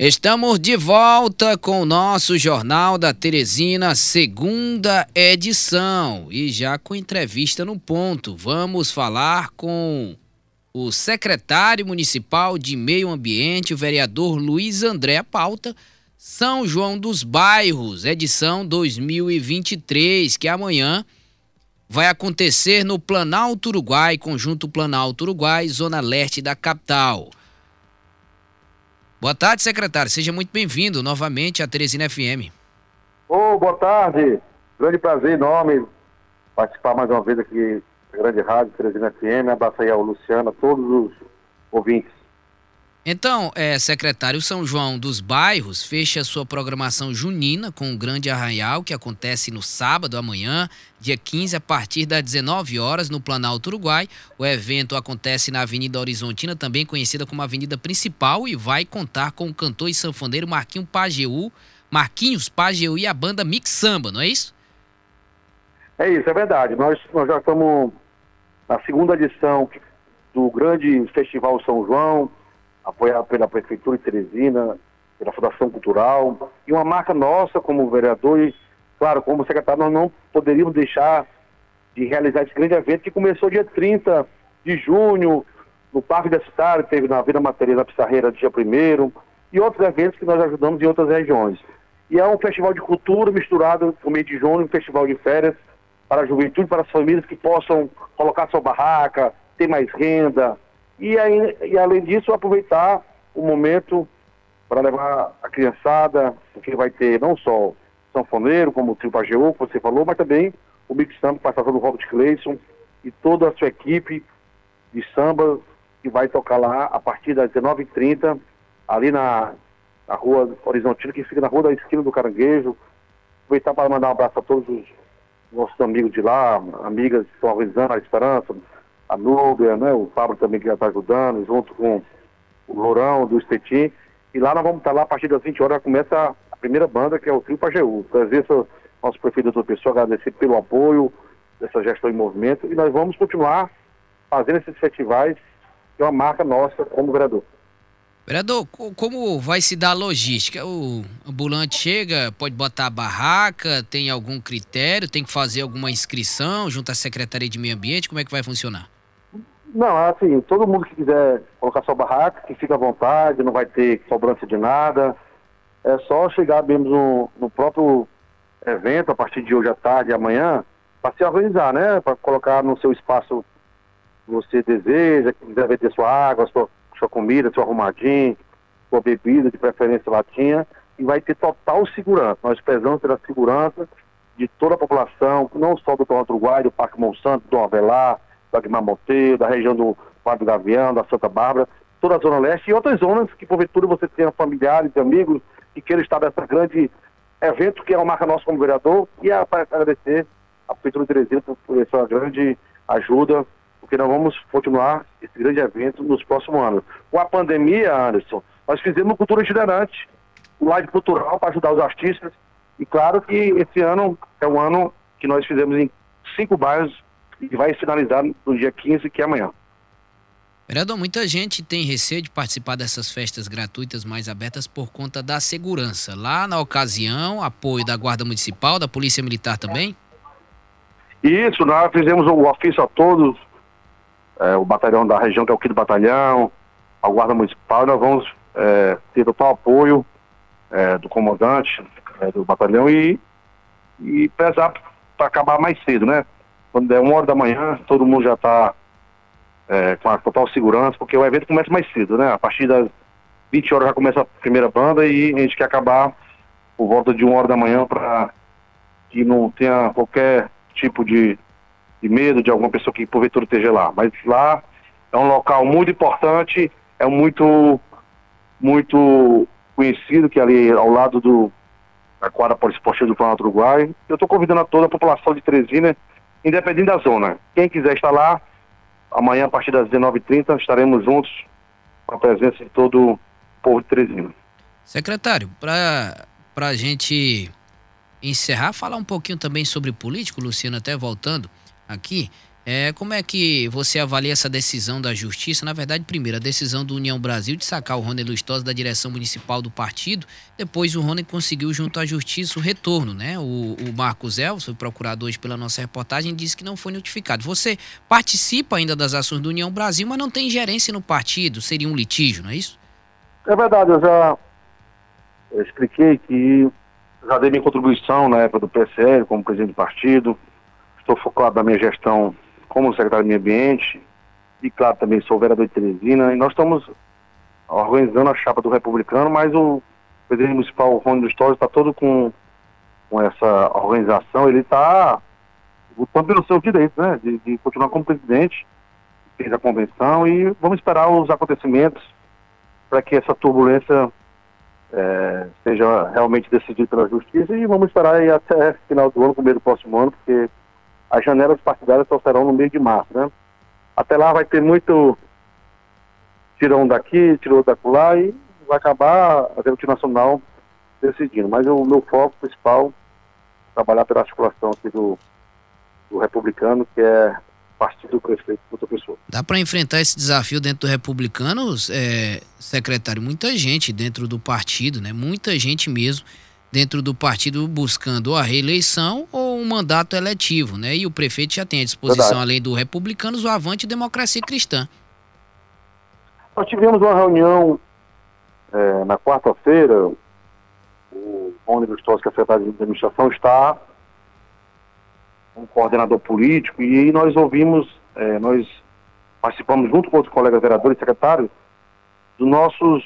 Estamos de volta com o nosso Jornal da Teresina, segunda edição, e já com entrevista no ponto. Vamos falar com o secretário municipal de Meio Ambiente, o vereador Luiz André Pauta, São João dos Bairros, edição 2023, que amanhã vai acontecer no Planalto Uruguai, conjunto Planalto Uruguai, zona leste da capital. Boa tarde, secretário. Seja muito bem-vindo novamente à Teresina FM. Oh, boa tarde. Grande prazer enorme participar mais uma vez aqui da Grande Rádio Teresina FM. Abraço aí ao Luciano, a todos os ouvintes. Então, é, secretário, São João dos Bairros fecha sua programação junina com o Grande Arraial, que acontece no sábado, amanhã, dia 15, a partir das 19 horas, no Planalto Uruguai. O evento acontece na Avenida Horizontina, também conhecida como Avenida Principal, e vai contar com o cantor e sanfoneiro Marquinhos Pajeú, Marquinhos Pajeú e a banda Mix Samba, não é isso? É isso, é verdade. Nós, nós já estamos na segunda edição do grande Festival São João, apoiado pela Prefeitura de Teresina, pela Fundação Cultural, e uma marca nossa como vereador, e, claro, como secretário, nós não poderíamos deixar de realizar esse grande evento que começou dia 30 de junho, no Parque da Cidade, teve na Vila Matereza Pissarreira dia 1 e outros eventos que nós ajudamos em outras regiões. E é um festival de cultura misturado com o mês de junho, um festival de férias para a juventude, para as famílias que possam colocar sua barraca, ter mais renda, e, aí, e além disso, aproveitar o momento para levar a criançada, porque vai ter não só sanfoneiro, como o trio Pajeú, que você falou, mas também o Mix Samba, passado do Robert Clayson e toda a sua equipe de samba que vai tocar lá a partir das 19h30, ali na, na rua Horizontina, que fica na rua da esquina do Caranguejo. Aproveitar para mandar um abraço a todos os nossos amigos de lá, amigas que estão organizando a Esperança, a Núbia, né, o Pablo também que já está ajudando, junto com o Lourão do Estetim. E lá nós vamos estar lá a partir das 20 horas, começa a primeira banda, que é o Trio Pajeú. Presença nosso prefeito doutor Pessoa, agradecer pelo apoio dessa gestão em movimento e nós vamos continuar fazendo esses festivais, que é uma marca nossa como vereador. Vereador, como vai se dar a logística? O ambulante chega, pode botar a barraca, tem algum critério, tem que fazer alguma inscrição junto à Secretaria de Meio Ambiente, como é que vai funcionar? Não, assim, todo mundo que quiser colocar sua barraca, que fica à vontade, não vai ter cobrança de nada. É só chegar mesmo no, no próprio evento, a partir de hoje à tarde e amanhã, para se organizar, né? Para colocar no seu espaço que você deseja, que quiser vender sua água, sua, sua comida, seu arrumadinho, sua bebida, de preferência latinha, e vai ter total segurança. Nós prezamos pela segurança de toda a população, não só do Toronto Uruguai, do Parque Monsanto, do Avelar, da Guimar Monteiro, da região do do Gavião, da Santa Bárbara, toda a Zona Leste e outras zonas que porventura você tenha familiares amigos que queiram estar nessa grande evento que é uma marca nossa como vereador e é para agradecer a Prefeitura de Teresina por, por essa grande ajuda, porque nós vamos continuar esse grande evento nos próximos anos. Com a pandemia, Anderson, nós fizemos cultura itinerante, um live cultural para ajudar os artistas e claro que esse ano é um ano que nós fizemos em cinco bairros e vai finalizar no dia 15, que é amanhã. Vereador, muita gente tem receio de participar dessas festas gratuitas mais abertas por conta da segurança. Lá na ocasião, apoio da Guarda Municipal, da Polícia Militar também? Isso, nós fizemos o ofício a todos, é, o batalhão da região, que é o quinto batalhão, a Guarda Municipal, nós vamos é, ter total apoio é, do comandante é, do batalhão e, e pesar para acabar mais cedo, né? Quando der uma hora da manhã, todo mundo já está é, com a total segurança, porque o evento começa mais cedo, né? A partir das 20 horas já começa a primeira banda e a gente quer acabar por volta de uma hora da manhã para que não tenha qualquer tipo de, de medo de alguma pessoa que porventura esteja lá. Mas lá é um local muito importante, é muito, muito conhecido, que é ali ao lado do da quadra poliesportiva do Planalto Uruguai. Eu estou convidando a toda a população de Teresina independente da zona. Quem quiser estar lá, amanhã a partir das 19h30 estaremos juntos com a presença de todo o povo de Teresina. Secretário, para a gente encerrar, falar um pouquinho também sobre político, Luciano, até voltando aqui. É, como é que você avalia essa decisão da Justiça? Na verdade, primeiro, a decisão do União Brasil de sacar o Rony Lustosa da direção municipal do partido. Depois, o Rony conseguiu, junto à Justiça, o retorno, né? O, o Marcos Elvis, foi procurado hoje pela nossa reportagem, disse que não foi notificado. Você participa ainda das ações do União Brasil, mas não tem gerência no partido. Seria um litígio, não é isso? É verdade, eu já eu expliquei que já dei minha contribuição na época do PSL, como presidente do partido. Estou focado na minha gestão como secretário de Meio Ambiente, e claro, também sou vereador de Teresina, e nós estamos organizando a chapa do republicano, mas o presidente municipal, Rony dos Torres, está todo com, com essa organização, ele está lutando pelo seu direito, né, de, de, continuar como presidente, fez a convenção, e vamos esperar os acontecimentos para que essa turbulência é, seja realmente decidida pela justiça, e vamos esperar aí até final do ano, começo do próximo ano, porque as janelas partidárias só serão no mês de março, né? Até lá vai ter muito tirão daqui, tirou da lá e vai acabar a Executivo Nacional decidindo. Mas o meu foco principal é trabalhar pela articulação aqui do, do republicano, que é partido do prefeito outra pessoa. Dá para enfrentar esse desafio dentro do republicano, é, secretário? Muita gente dentro do partido, né? Muita gente mesmo dentro do partido buscando a reeleição ou um mandato eletivo, né? E o prefeito já tem à disposição, Verdade. além do Republicanos, o Avante e Democracia Cristã. Nós tivemos uma reunião é, na quarta-feira, o Rony Lustosa, que é secretário de administração, está um coordenador político e nós ouvimos, é, nós participamos junto com outros colegas vereadores e secretários dos nossos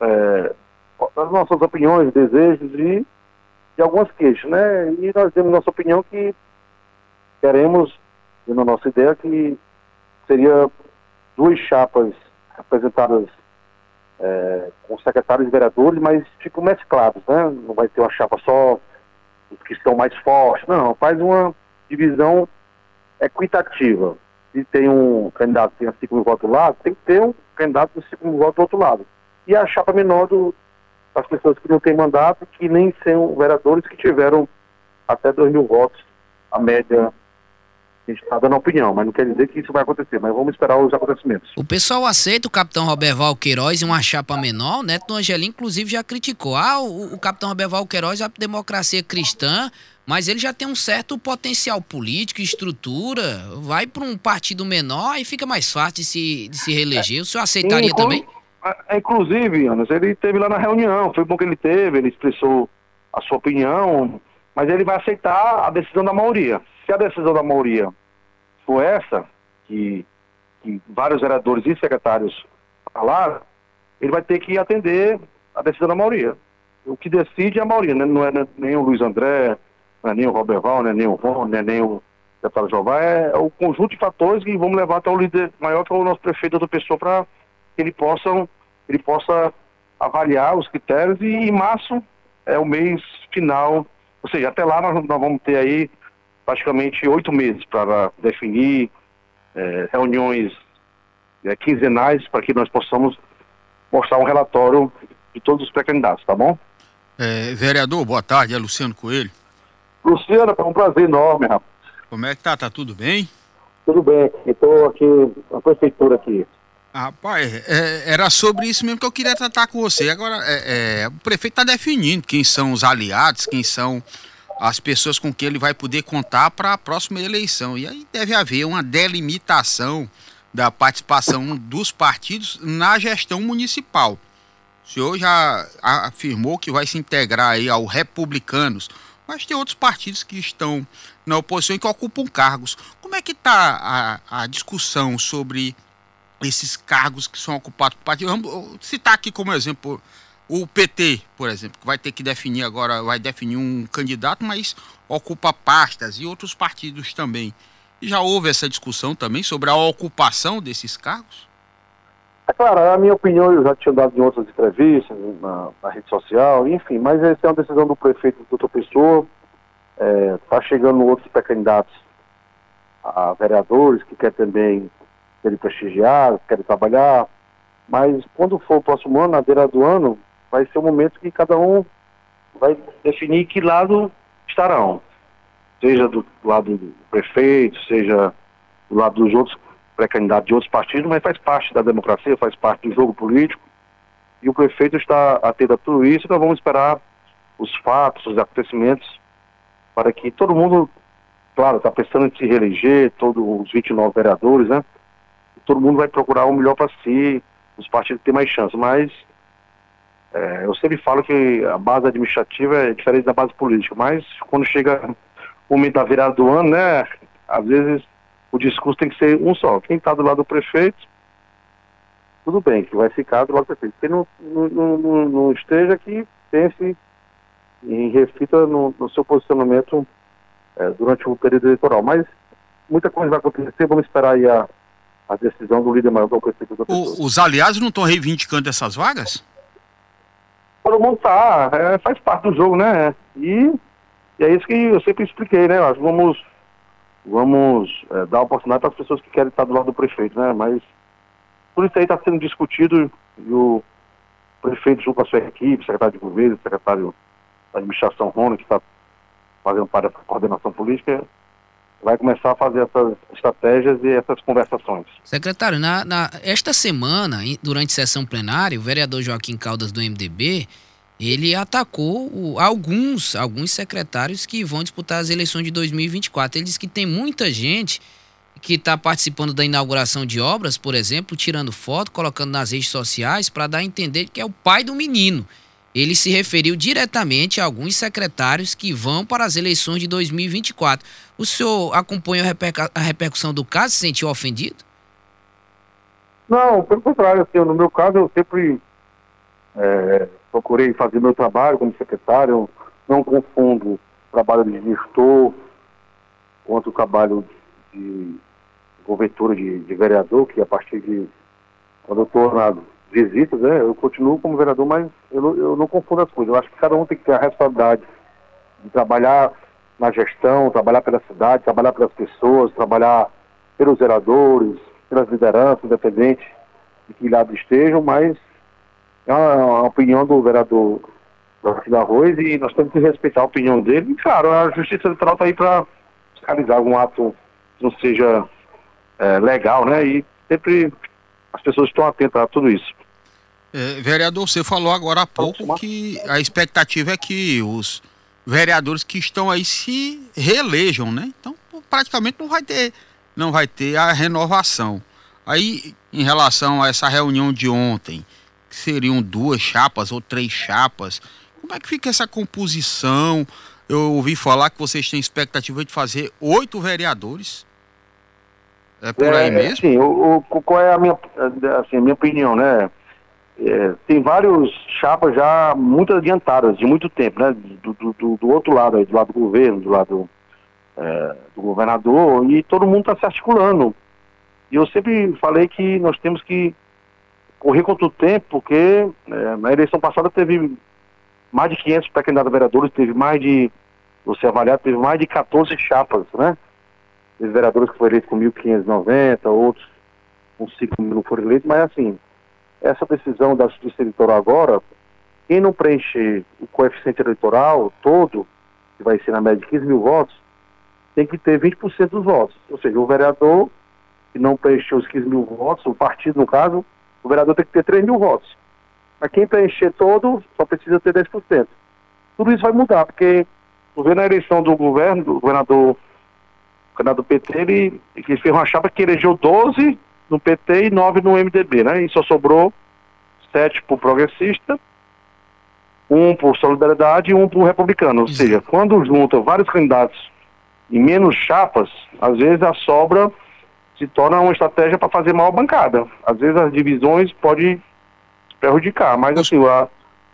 é, as nossas opiniões, desejos e, e algumas queixas, né? E nós temos nossa opinião que queremos, na nossa ideia, que seria duas chapas representadas é, com secretários e vereadores, mas ficam mesclados, né? Não vai ter uma chapa só os que estão mais fortes, não, faz uma divisão equitativa. Se tem um candidato que tem 5 mil votos do lado, tem que ter um candidato com 5 mil votos do outro lado. E a chapa menor do, as pessoas que não têm mandato, que nem são vereadores que tiveram até 2 mil votos, a média a gente está dando opinião, mas não quer dizer que isso vai acontecer, mas vamos esperar os acontecimentos. O pessoal aceita o capitão Roberval Queiroz em uma chapa menor, o Neto Angelim, inclusive, já criticou. Ah, o, o capitão Roberval Queiroz é a democracia cristã, mas ele já tem um certo potencial político, estrutura, vai para um partido menor e fica mais fácil de se, de se reeleger. O senhor aceitaria Sim, também? Inclusive, Anas, ele teve lá na reunião, foi bom que ele teve, ele expressou a sua opinião, mas ele vai aceitar a decisão da maioria. Se a decisão da maioria for essa, que, que vários vereadores e secretários falaram, ele vai ter que atender a decisão da maioria. O que decide é a maioria, né? não é nem o Luiz André, não é nem o Roberval, não é nem o Ron, não é nem o deputado Jová, é o conjunto de fatores que vamos levar até o líder maior, que é o nosso prefeito, outra pessoa, para que ele possa, ele possa avaliar os critérios e em março é o mês final, ou seja, até lá nós, nós vamos ter aí praticamente oito meses para definir é, reuniões é, quinzenais para que nós possamos mostrar um relatório de todos os pré-candidatos, tá bom? É, vereador, boa tarde, é Luciano Coelho. Luciano, é um prazer enorme, rapaz. Como é que tá? Tá tudo bem? Tudo bem, estou aqui na prefeitura aqui. Rapaz, é, era sobre isso mesmo que eu queria tratar com você. Agora, é, é, o prefeito está definindo quem são os aliados, quem são as pessoas com quem ele vai poder contar para a próxima eleição. E aí deve haver uma delimitação da participação dos partidos na gestão municipal. O senhor já afirmou que vai se integrar aí ao republicanos, mas tem outros partidos que estão na oposição e que ocupam cargos. Como é que está a, a discussão sobre esses cargos que são ocupados por partido. Vamos citar aqui como exemplo o PT, por exemplo, que vai ter que definir agora, vai definir um candidato, mas ocupa pastas e outros partidos também. Já houve essa discussão também sobre a ocupação desses cargos? É claro, a minha opinião eu já tinha dado em outras entrevistas, na, na rede social, enfim, mas essa é uma decisão do prefeito doutor Pessoa. Está é, chegando outros pré-candidatos a vereadores que quer também serem prestigiados, querem trabalhar, mas quando for o próximo ano, na beira do ano, vai ser o momento que cada um vai definir que lado estarão. Seja do lado do prefeito, seja do lado dos outros pré-candidatos de outros partidos, mas faz parte da democracia, faz parte do jogo político. E o prefeito está atento a tudo isso, então vamos esperar os fatos, os acontecimentos, para que todo mundo, claro, está pensando em se reeleger, todos os 29 vereadores, né? Todo mundo vai procurar o melhor para si, os partidos têm mais chance, mas é, eu sempre falo que a base administrativa é diferente da base política, mas quando chega o momento da virada do ano, né, às vezes o discurso tem que ser um só. Quem está do lado do prefeito, tudo bem, que vai ficar do lado do prefeito. Quem não, não, não, não esteja aqui, pense e reflita no, no seu posicionamento é, durante o período eleitoral. Mas muita coisa vai acontecer, vamos esperar aí a, a decisão do líder maior do prefeito da o, Os aliados não estão reivindicando essas vagas? Todo mundo é, faz parte do jogo, né? E, e, é isso que eu sempre expliquei, né? Nós vamos vamos é, dar oportunidade para as pessoas que querem estar do lado do prefeito, né? Mas tudo isso aí está sendo discutido e o prefeito junto com a sua equipe, secretário de governo, secretário da administração Rony, que está fazendo parte da coordenação política, vai começar a fazer essas estratégias e essas conversações. Secretário, na, na esta semana, durante sessão plenária, o vereador Joaquim Caldas do MDB ele atacou o, alguns, alguns secretários que vão disputar as eleições de 2024. Ele disse que tem muita gente que está participando da inauguração de obras, por exemplo, tirando foto, colocando nas redes sociais para dar a entender que é o pai do menino. Ele se referiu diretamente a alguns secretários que vão para as eleições de 2024. O senhor acompanha a, repercussão do caso? Se sentiu ofendido? Não, pelo contrário. Assim, no meu caso, eu sempre é, procurei fazer meu trabalho como secretário, não confundo trabalho de gestor quanto o trabalho de cobertura de, de, vereador, que a partir de quando eu estou visitas, né, eu continuo como vereador, mas eu, eu não confundo as coisas. Eu acho que cada um tem que ter a responsabilidade de trabalhar na gestão, trabalhar pela cidade, trabalhar pelas pessoas, trabalhar pelos vereadores, pelas lideranças, independente de que lado estejam, mas é uma, opinião do vereador da Arroz e nós temos que respeitar a opinião dele. E, claro, a Justiça Eleitoral está aí para fiscalizar algum ato que não seja é, legal, né? E sempre as pessoas estão atentas a tudo isso. É, vereador, você falou agora há pouco que a expectativa é que os vereadores que estão aí se reelejam, né? Então, praticamente não vai ter, não vai ter a renovação. Aí, em relação a essa reunião de ontem, seriam duas chapas ou três chapas. Como é que fica essa composição? Eu ouvi falar que vocês têm expectativa de fazer oito vereadores. É por é, aí mesmo? Sim, o, o, qual é a minha, assim, a minha opinião, né? É, tem vários chapas já muito adiantadas, de muito tempo, né? Do, do, do outro lado, aí, do lado do governo, do lado é, do governador, e todo mundo está se articulando. E eu sempre falei que nós temos que correr contra o tempo, porque é, na eleição passada teve mais de 500 pré-candidatos vereadores, teve mais de, você avaliar, teve mais de 14 chapas, né? Vereadores que foram eleitos com 1.590, outros com 5 mil não foram eleitos, mas assim, essa decisão da justiça eleitoral agora, quem não preencher o coeficiente eleitoral todo, que vai ser na média de 15 mil votos, tem que ter 20% dos votos. Ou seja, o vereador que não preencheu os 15 mil votos, o partido no caso, o vereador tem que ter 3 mil votos. Mas quem preencher todo, só precisa ter 10%. Tudo isso vai mudar, porque vê na eleição do governo, do governador, do PT, ele, ele fez uma chapa que elegeu 12 no PT e 9 no MDB, né? E só sobrou 7 para o progressista, um por solidariedade e um por republicano. Ou seja, quando junta vários candidatos em menos chapas, às vezes a sobra se torna uma estratégia para fazer mal bancada. Às vezes as divisões podem prejudicar, mas assim, a,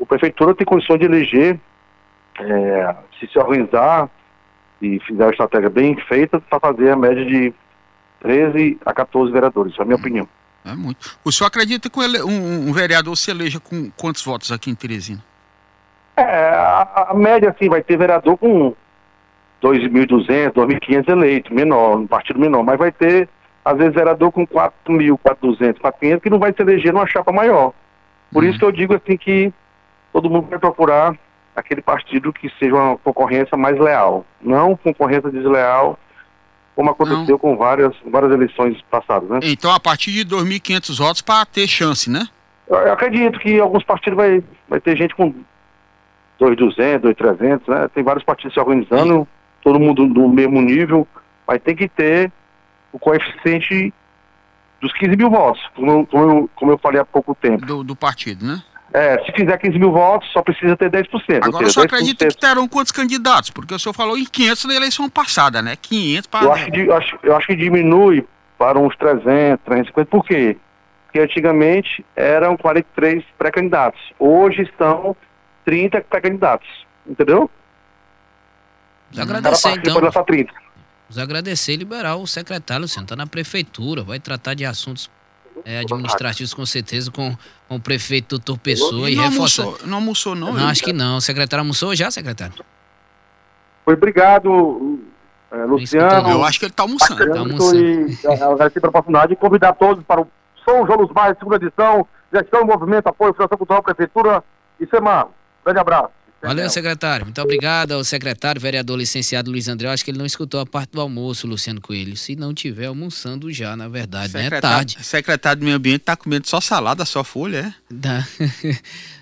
a prefeitura tem condições de eleger, é, se se organizar e fizer uma estratégia bem feita para fazer a média de 13 a 14 vereadores, essa é a minha opinião. É muito. O senhor acredita que um, um vereador se eleja com quantos votos aqui em Teresina? É, a, a média assim, vai ter vereador com 2.200, 2.500 eleitos, menor, um partido menor, mas vai ter às vezes vereador com 4 mil, 4.200, 4.500, que não vai se eleger numa chapa maior. Por uhum. isso que eu digo assim que todo mundo vai procurar aquele partido que seja uma concorrência mais leal. Não concorrência desleal como aconteceu Não. com várias, várias eleições passadas, né? Então, a partir de 2.500 votos para ter chance, né? Eu, eu acredito que alguns partidos vai, vai ter gente com 2.200, 2.300, né? Tem vários partidos se organizando, todo mundo no mesmo nível, mas tem que ter o coeficiente dos 15 mil votos, como, eu- como, eu, como eu falei há pouco tempo. Do, do partido, né? É, se fizer 15 mil votos, só precisa ter 10%. ou Agora eu seja, só acredito 10%. que terão quantos candidatos? Porque o senhor falou em 500 na eleição passada, né? 500 para... Eu acho, que, eu acho, eu acho que diminui para uns 300, 350. Por quê? Porque antigamente eram 43 pré-candidatos. Hoje estão 30 pré-candidatos. Entendeu? Vamos agradecer então. pode lançar 30. Vamos agradecer e liberar o secretário, Luciano. Está na prefeitura, vai tratar de assuntos é, administrativos com certeza com, com o prefeito doutor Pessoa e, não, almoçou, não almoçou, não? Não, acho que não. O secretário almoçou já, secretário? Foi obrigado, eh, Luciano. Eu acho que ele tá almoçando. Tá almoçando. e eh, agradecer pela oportunidade e convidar todos para o São João dos Bairros, segunda edição, gestão e movimento, apoio, Fundação Cultural, Prefeitura e SEMAR. Grande abraço. Valeu, secretário. Muito obrigado ao secretário, vereador licenciado Luiz André. Eu Acho que ele não escutou a parte do almoço, Luciano Coelho. Se não tiver almoçando já, na verdade, né? É Secretário, tarde. secretário do meio ambiente tá comendo só salada, só folha, é? Tá.